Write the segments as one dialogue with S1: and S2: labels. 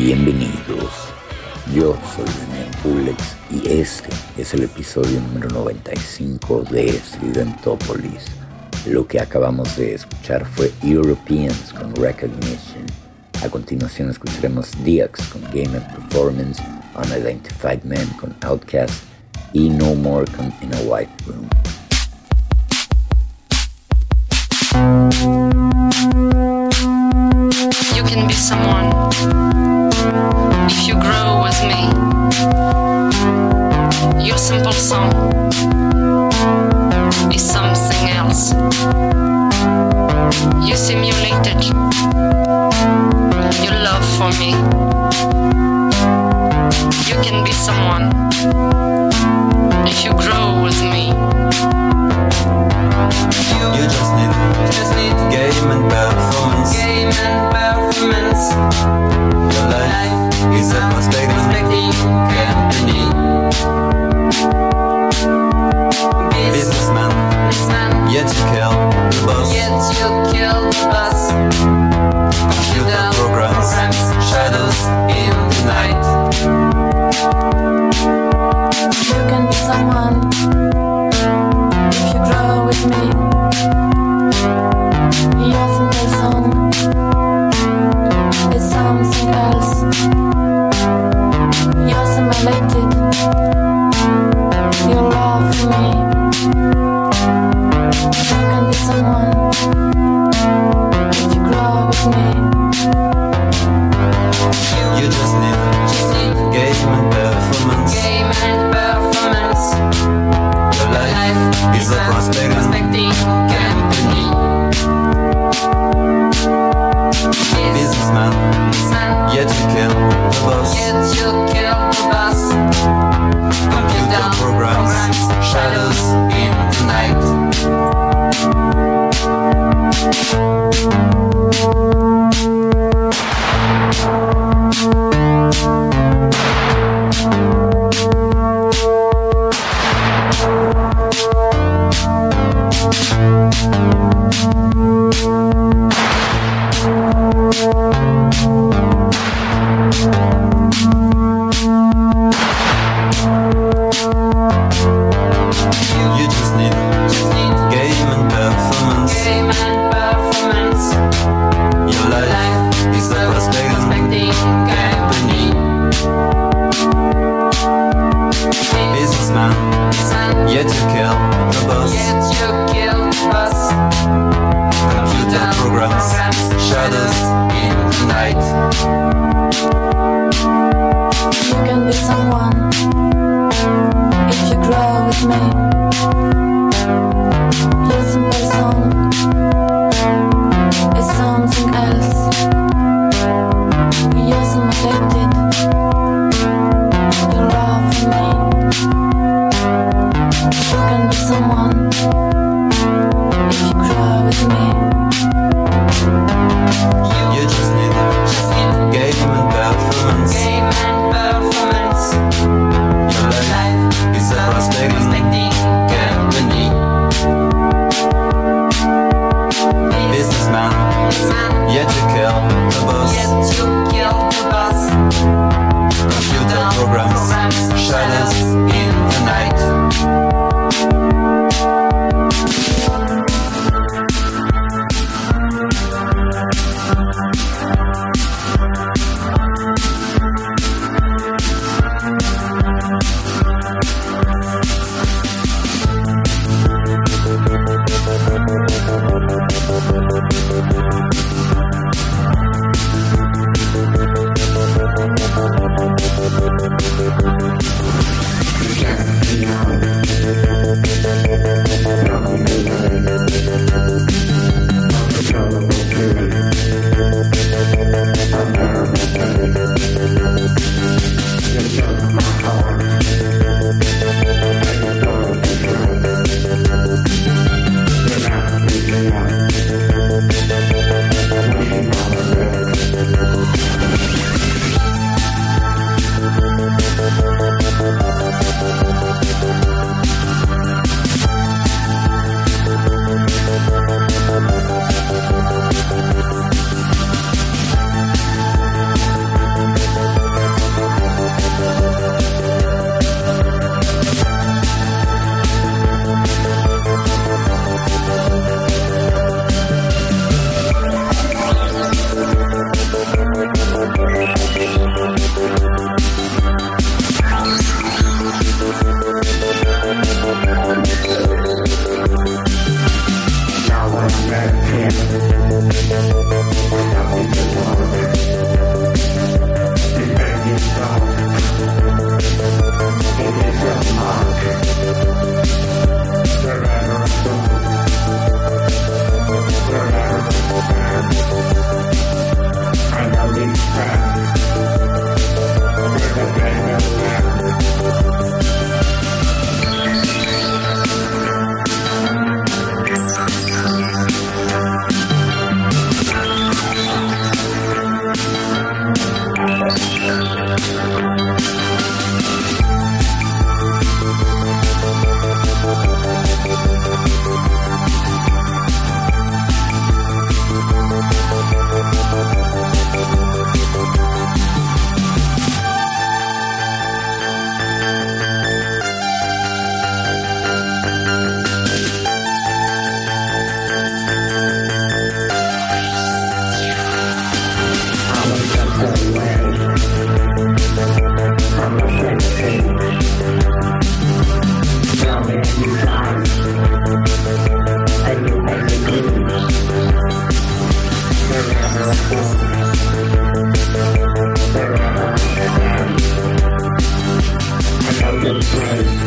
S1: Bienvenidos, yo soy Daniel Pulex y este es el episodio número 95 de Studentopolis. Lo que acabamos de escuchar fue Europeans con Recognition. A continuación escucharemos DX con Game of Performance, Unidentified Men con Outcast y No More con In a White Room.
S2: Simple song is something else. You simulated your love for me.
S3: Right.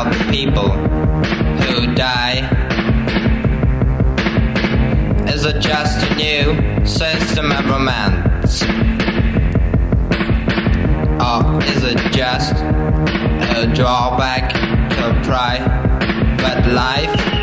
S3: about the people who die. Is it just a new system of romance? Or is it just a drawback to private life?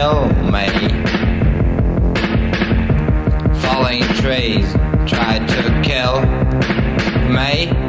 S3: kill me. Falling trees tried to kill me.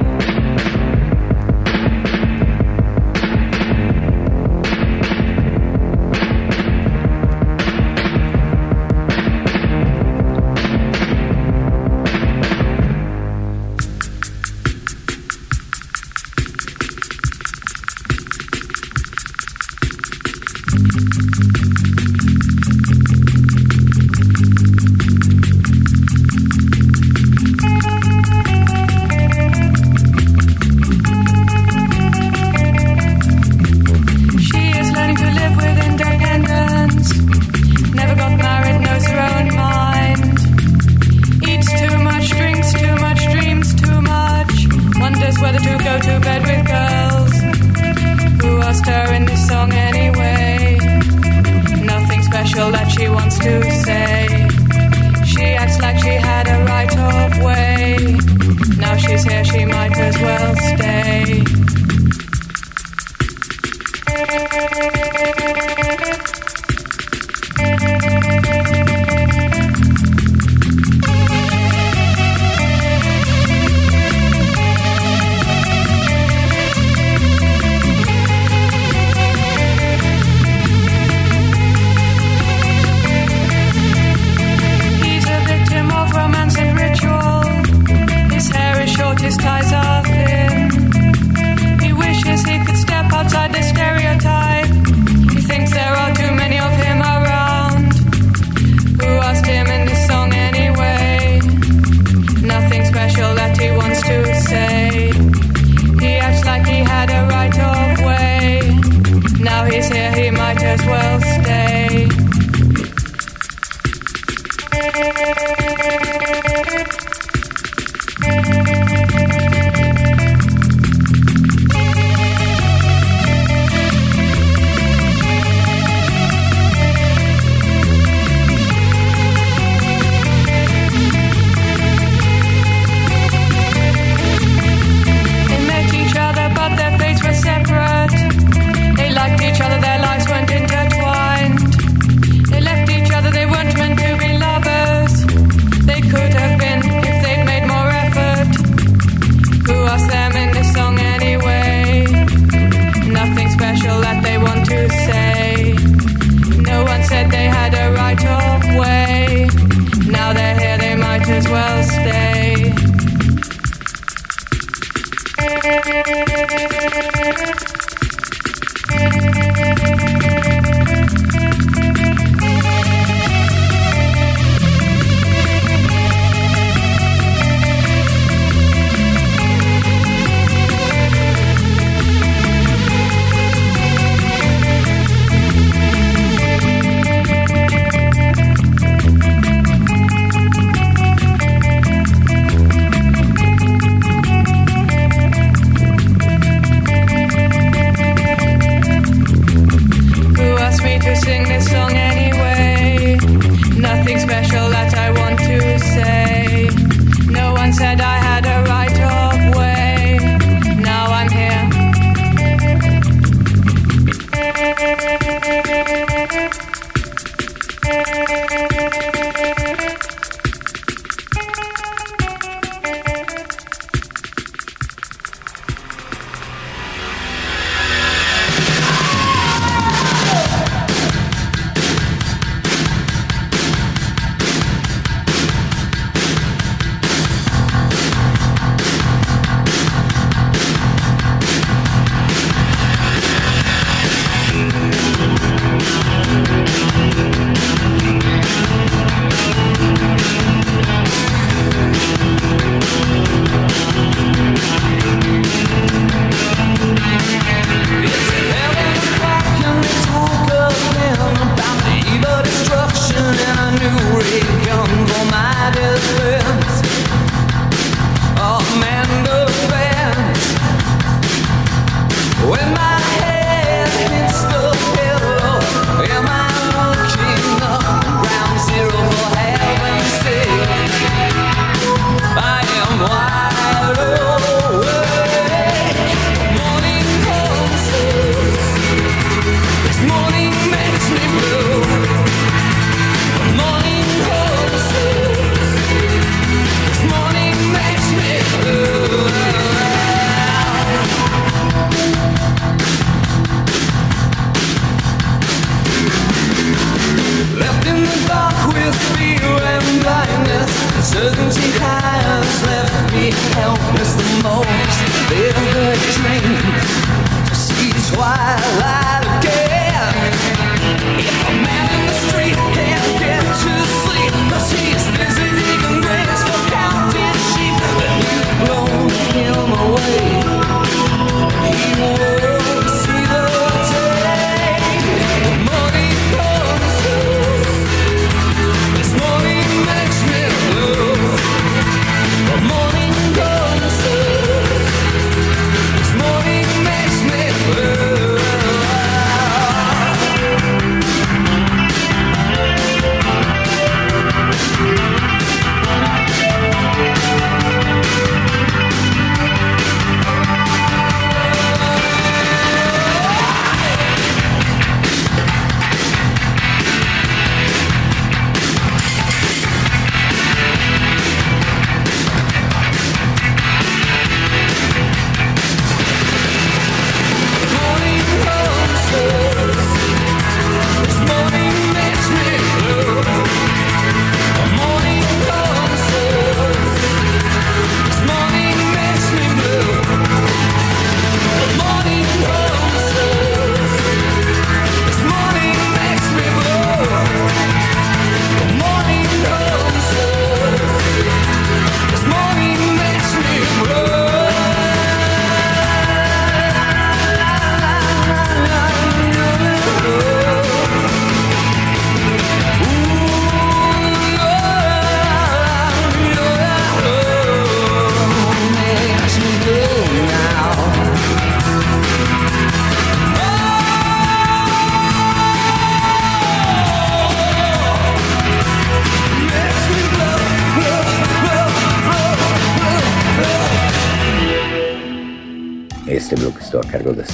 S4: morning makes me blue.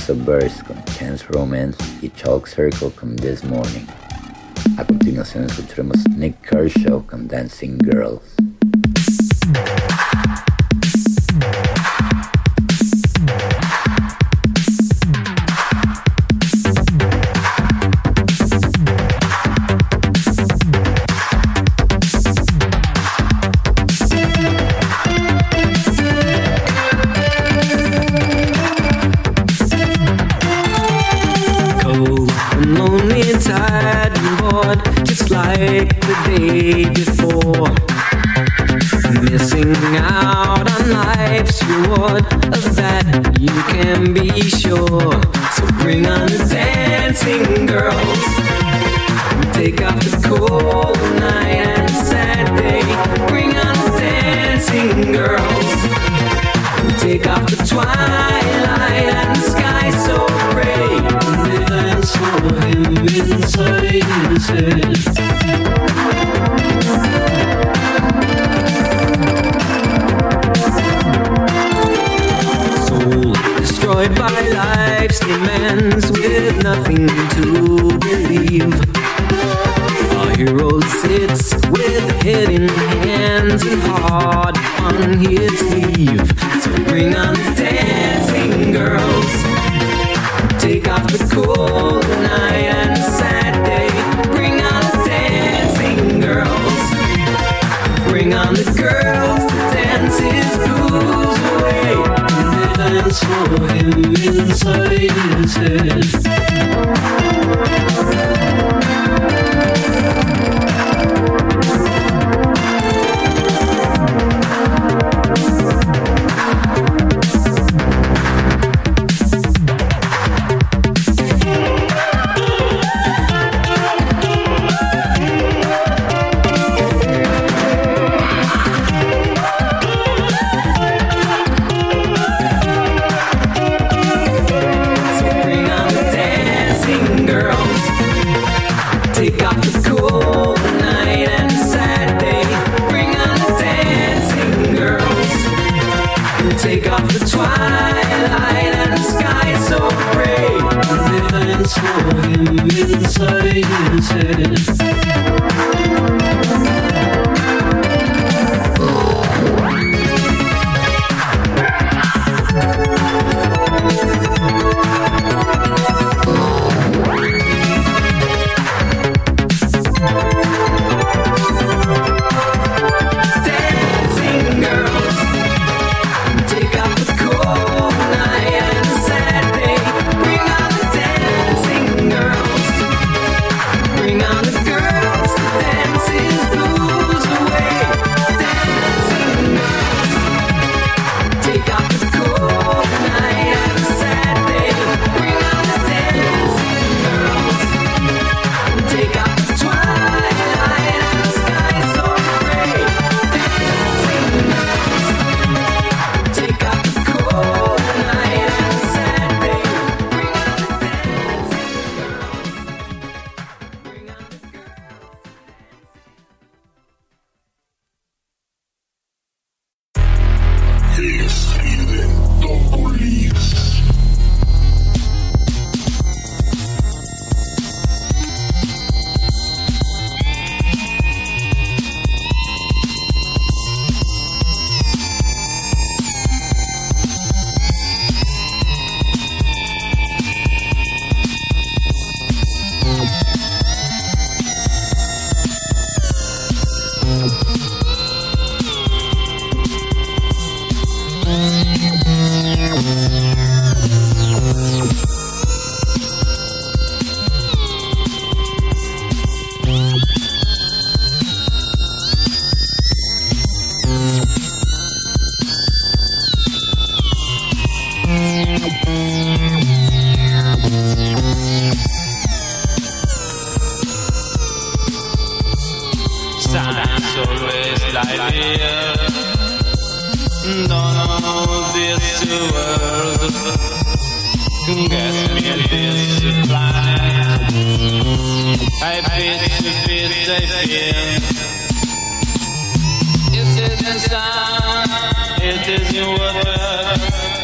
S5: House Burst Birds con Chance Romance y Chalk Circle con This Morning. A continuación escucharemos Nik Kershaw con Dancing Girls.
S6: Science always lies. Don't know. Guess me this. I I feel. It is sun, it is in water.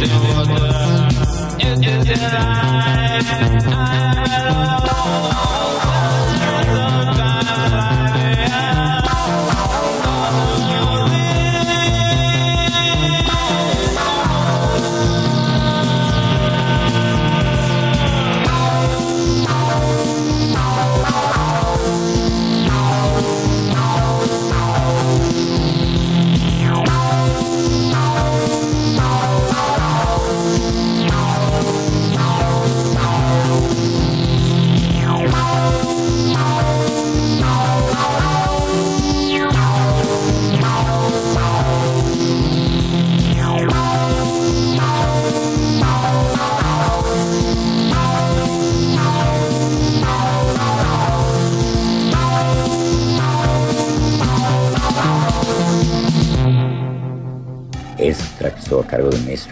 S6: Into the light.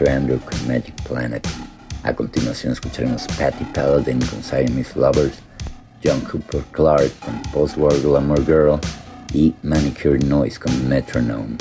S7: Andrew con Magic Planet. A continuación escucharemos Patti Palladin con Siamese Lovers, John Cooper Clarke con Postwar Glamour Girl y Manicured Noise con Metronome.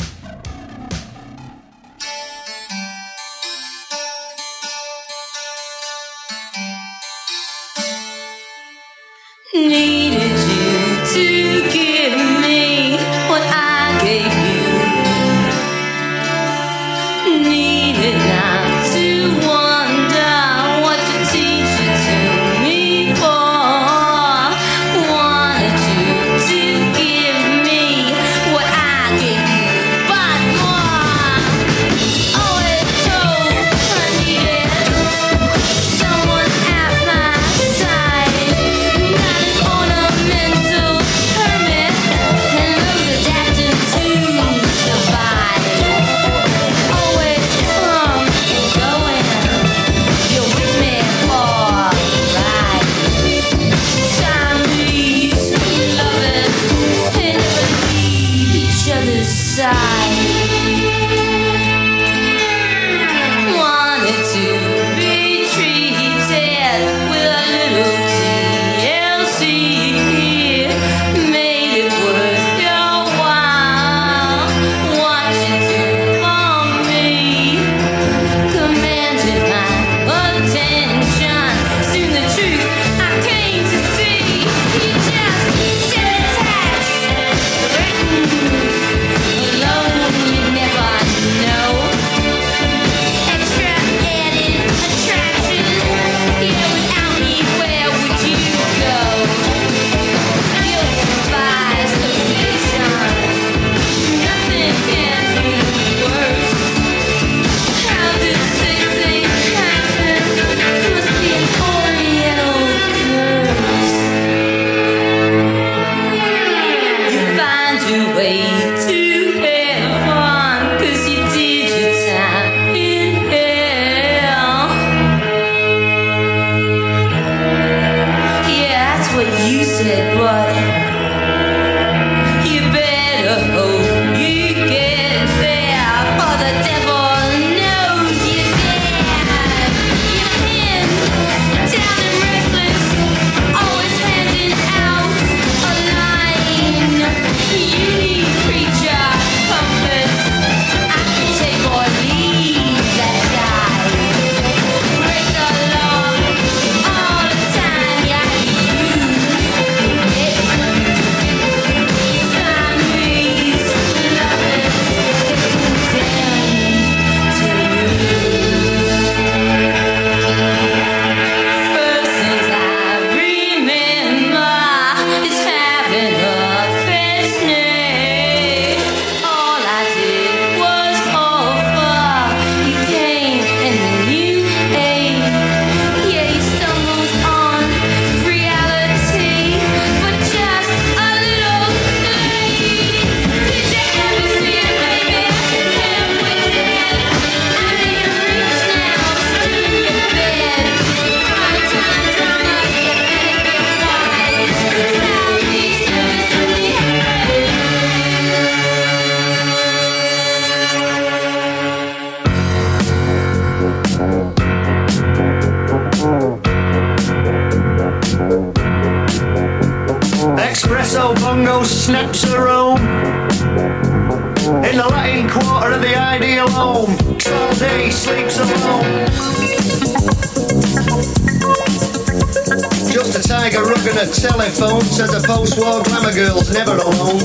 S8: glamour girl's never alone.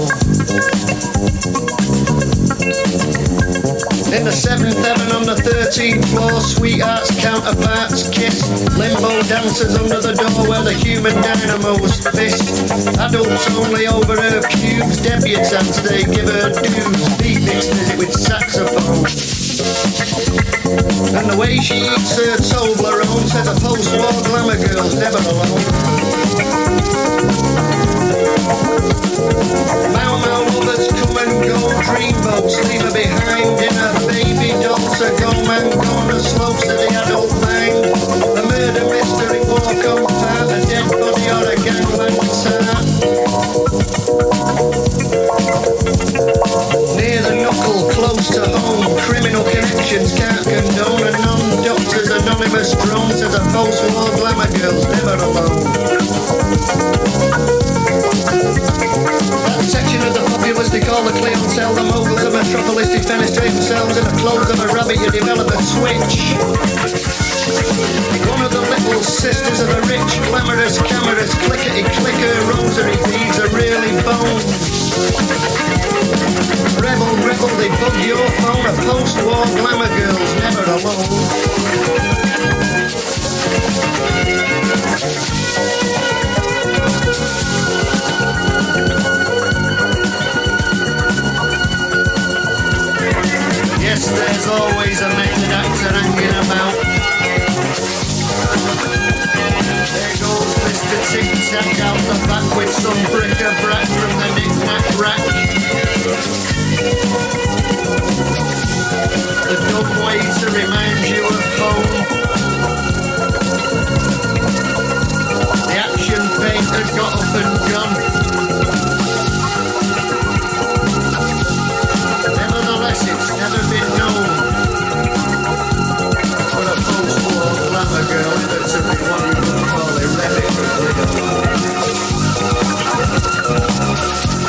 S8: In the seventh heaven on the 13th floor, sweethearts, counterparts, kiss. Limbo dancers under the door where the human dynamo's fist. Adults only over her cubes, and they give her dues. Beatniks visit with saxophone. And the way she eats her Toblerone says a post-war glamour girl's never alone. Mount Mount others come and go, dreamboats leave her behind in her baby daughter, gone and gone, the slopes of the adult mind. A murder mystery walk on fire, a dead body or a gangland sign. Near the knuckle, close to home, criminal connections can't condone, and non-doctors, anonymous drones, as a false war glamour girl's never alone. That section of the populace they call the clientele, the mogul of the metropolis, defenestrate themselves in the clothes of a rabbit, you develop a switch. One of the little sisters of the rich, glamorous cameras, clickety clicker, rosary beads are really bones. Rebel, rebel, they bug your phone, a post-war glamour girl's never alone. There's always a method actor hanging about. There goes Mr. Tic Tac out the back with some bric-a-brac from the knick-knack rack. The dumb way to remind you of home. The action painter got up and gone. Nevertheless, it's never been known for a post-war glamour girl be what you call alone.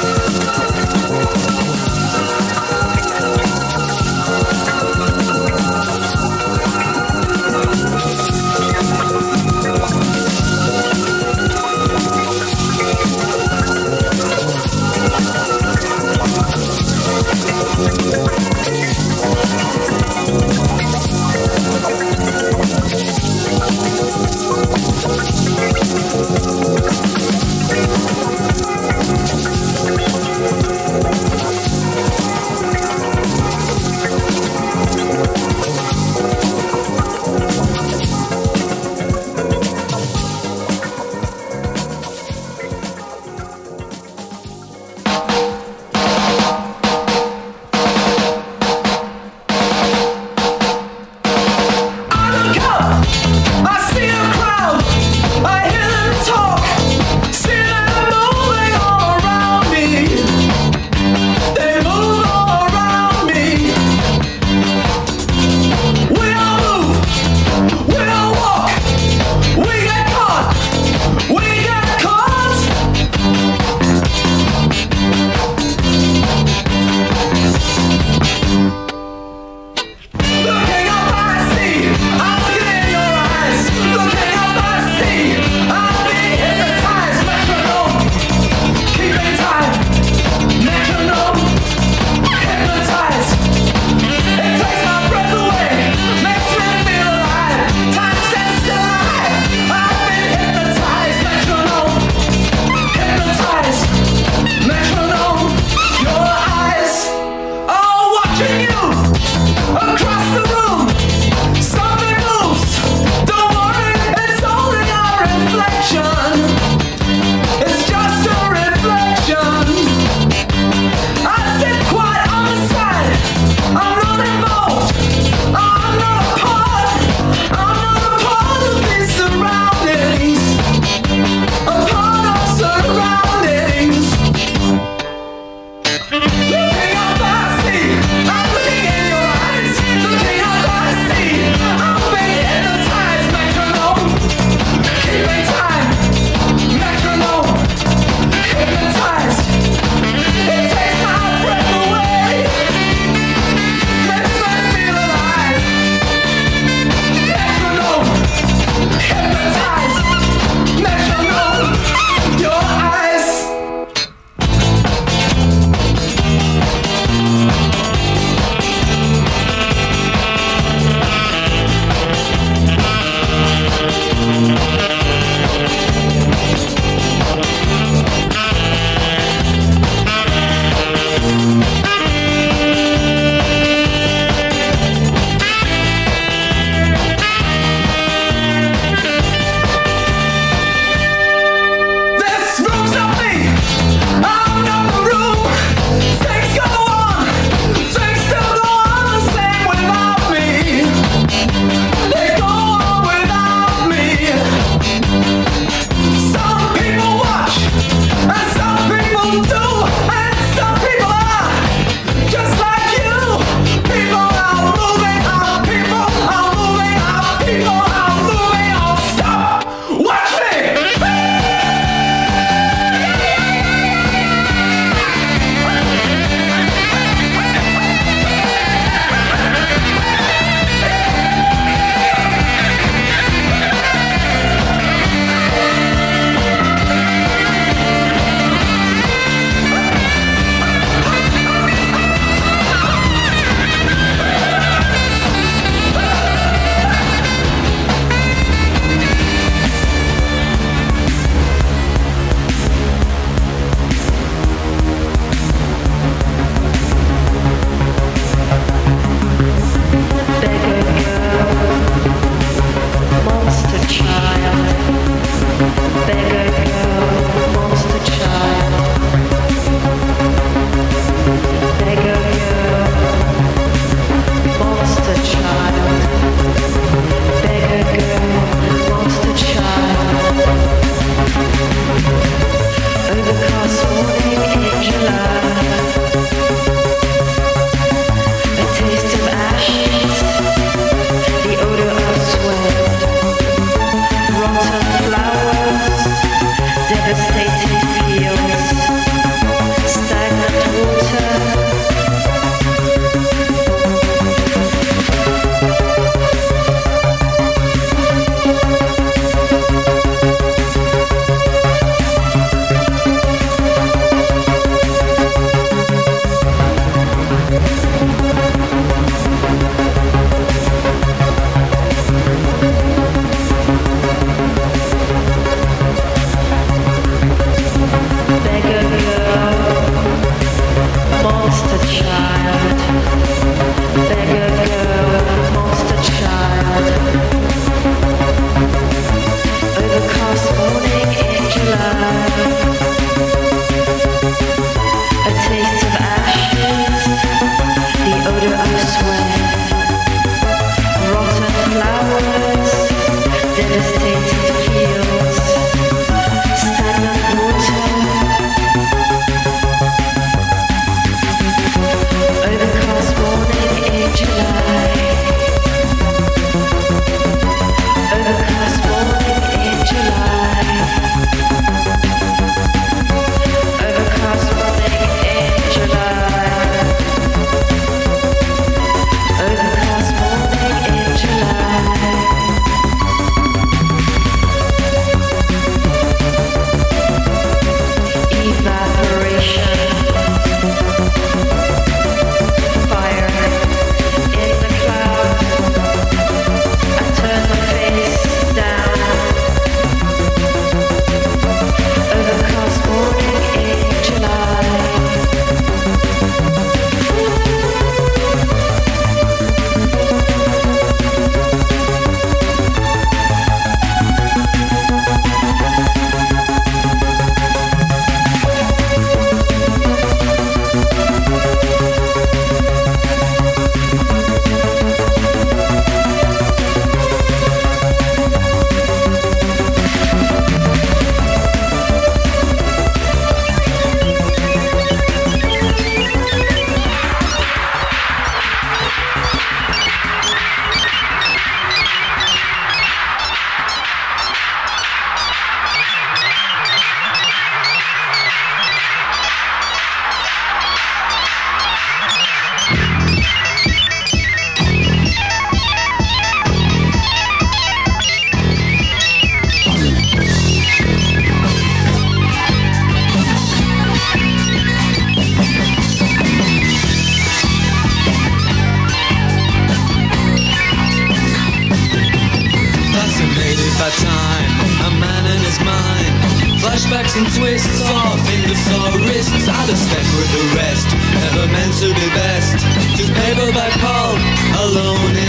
S5: cold, alone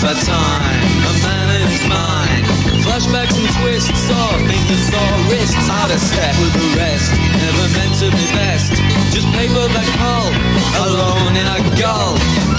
S5: for time. A man in his mind, Flashbacks and twists saw fingers, saw wrists. How to step with the rest. Never meant to be best. Just paper that pulp. Alone in a gulf.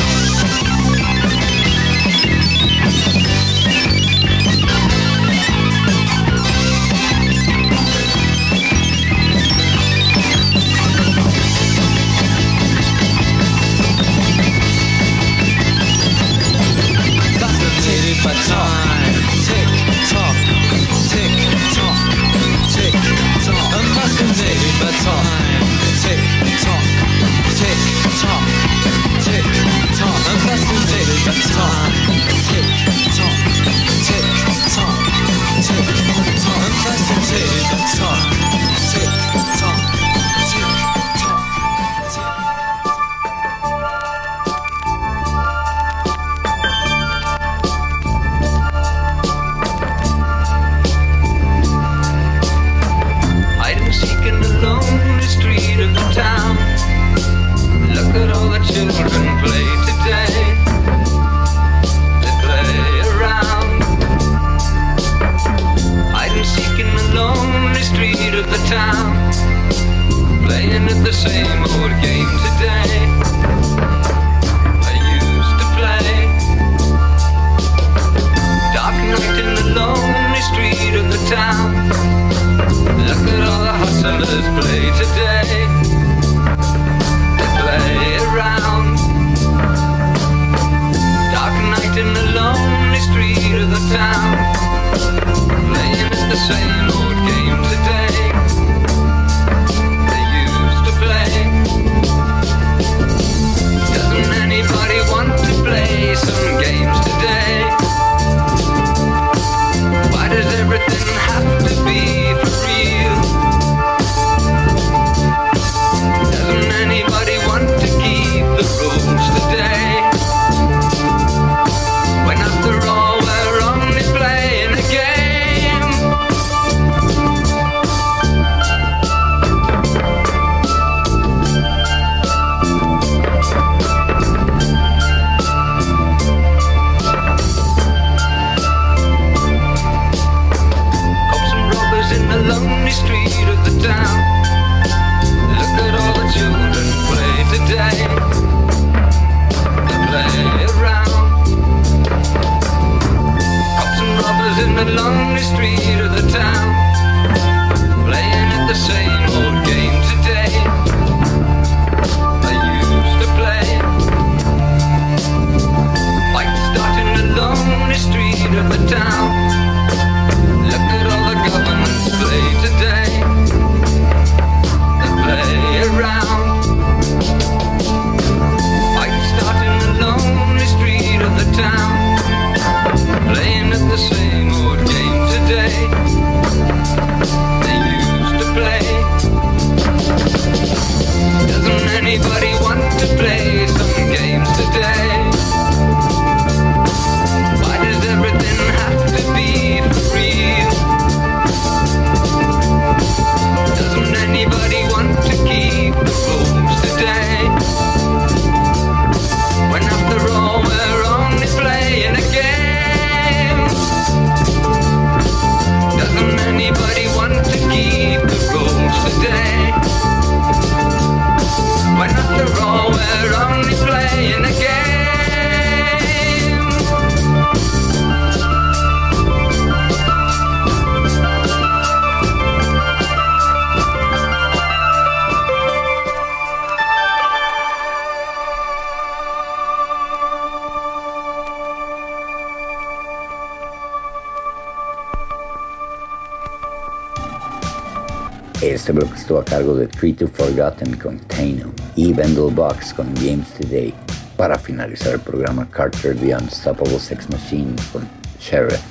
S7: Cargo de Tree to Forgotten con Tano y Box con Games Today. Para finalizar el programa, Carter The Unstoppable Sex Machine con Sheriff.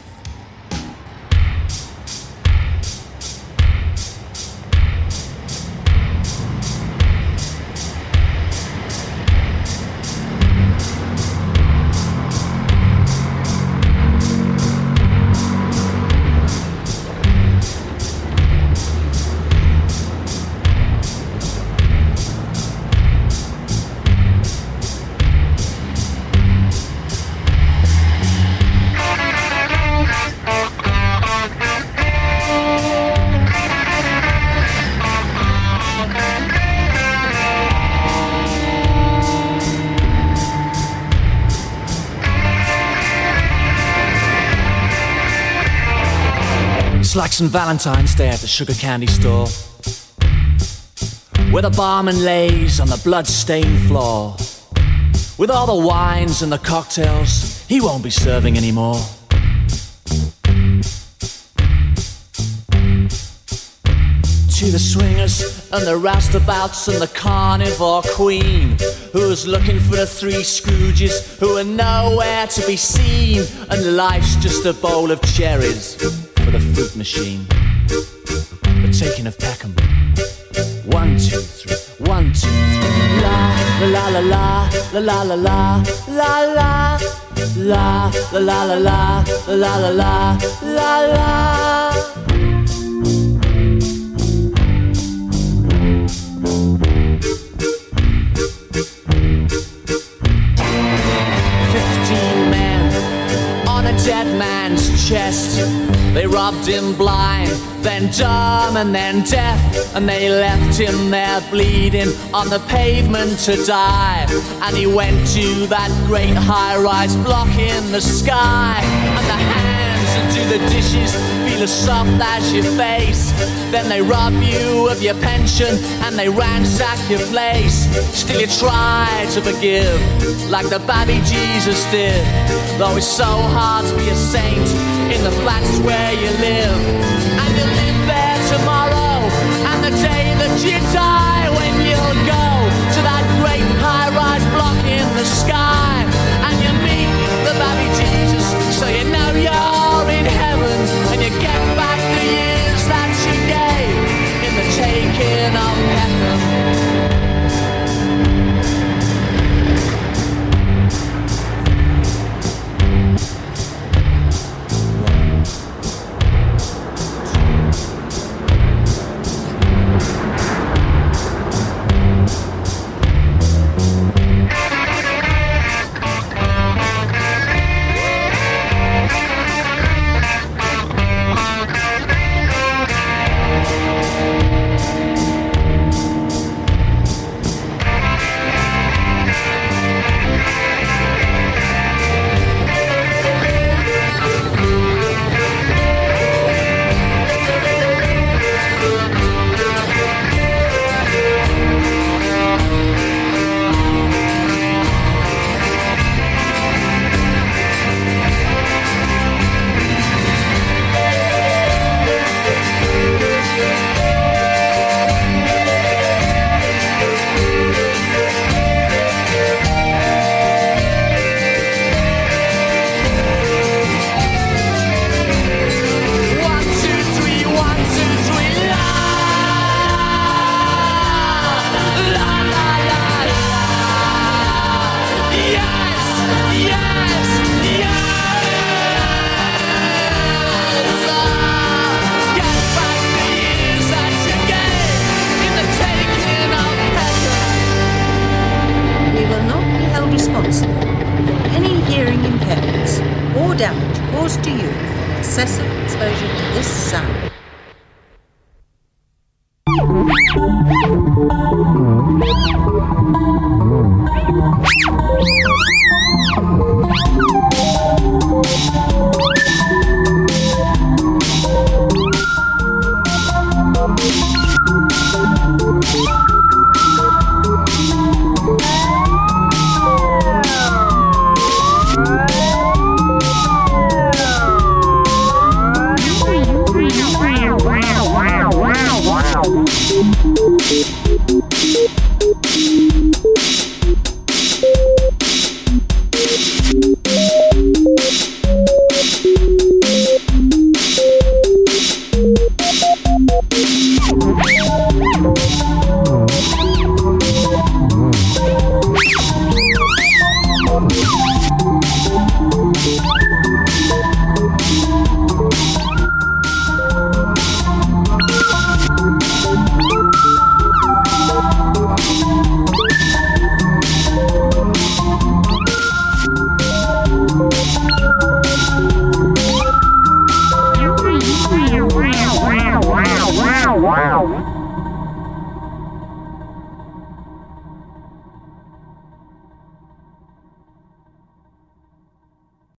S9: St. Valentine's Day at the sugar candy store. Where the barman lays on the blood-stained floor. With all the wines and the cocktails, he won't be serving anymore. To the swingers and the roustabouts and the carnivore queen, who's looking for the three Scrooges who are nowhere to be seen, and life's just a bowl of cherries for the fruit machine. The taking of Peckham. One, two, three. One, two, three. La la la la la la la la la la la la la la la la la la la la. Fifteen men on a dead man's chest. They robbed him blind, then dumb, and then deaf, and they left him there bleeding on the pavement to die. And he went to that great high rise block in the sky, and the hands that do the dishes feel as soft as your face. Then they rob you of your pension and they ransack your place. Still, you try to forgive, like the baby Jesus did. Though it's so hard to be a saint in the flats where you live.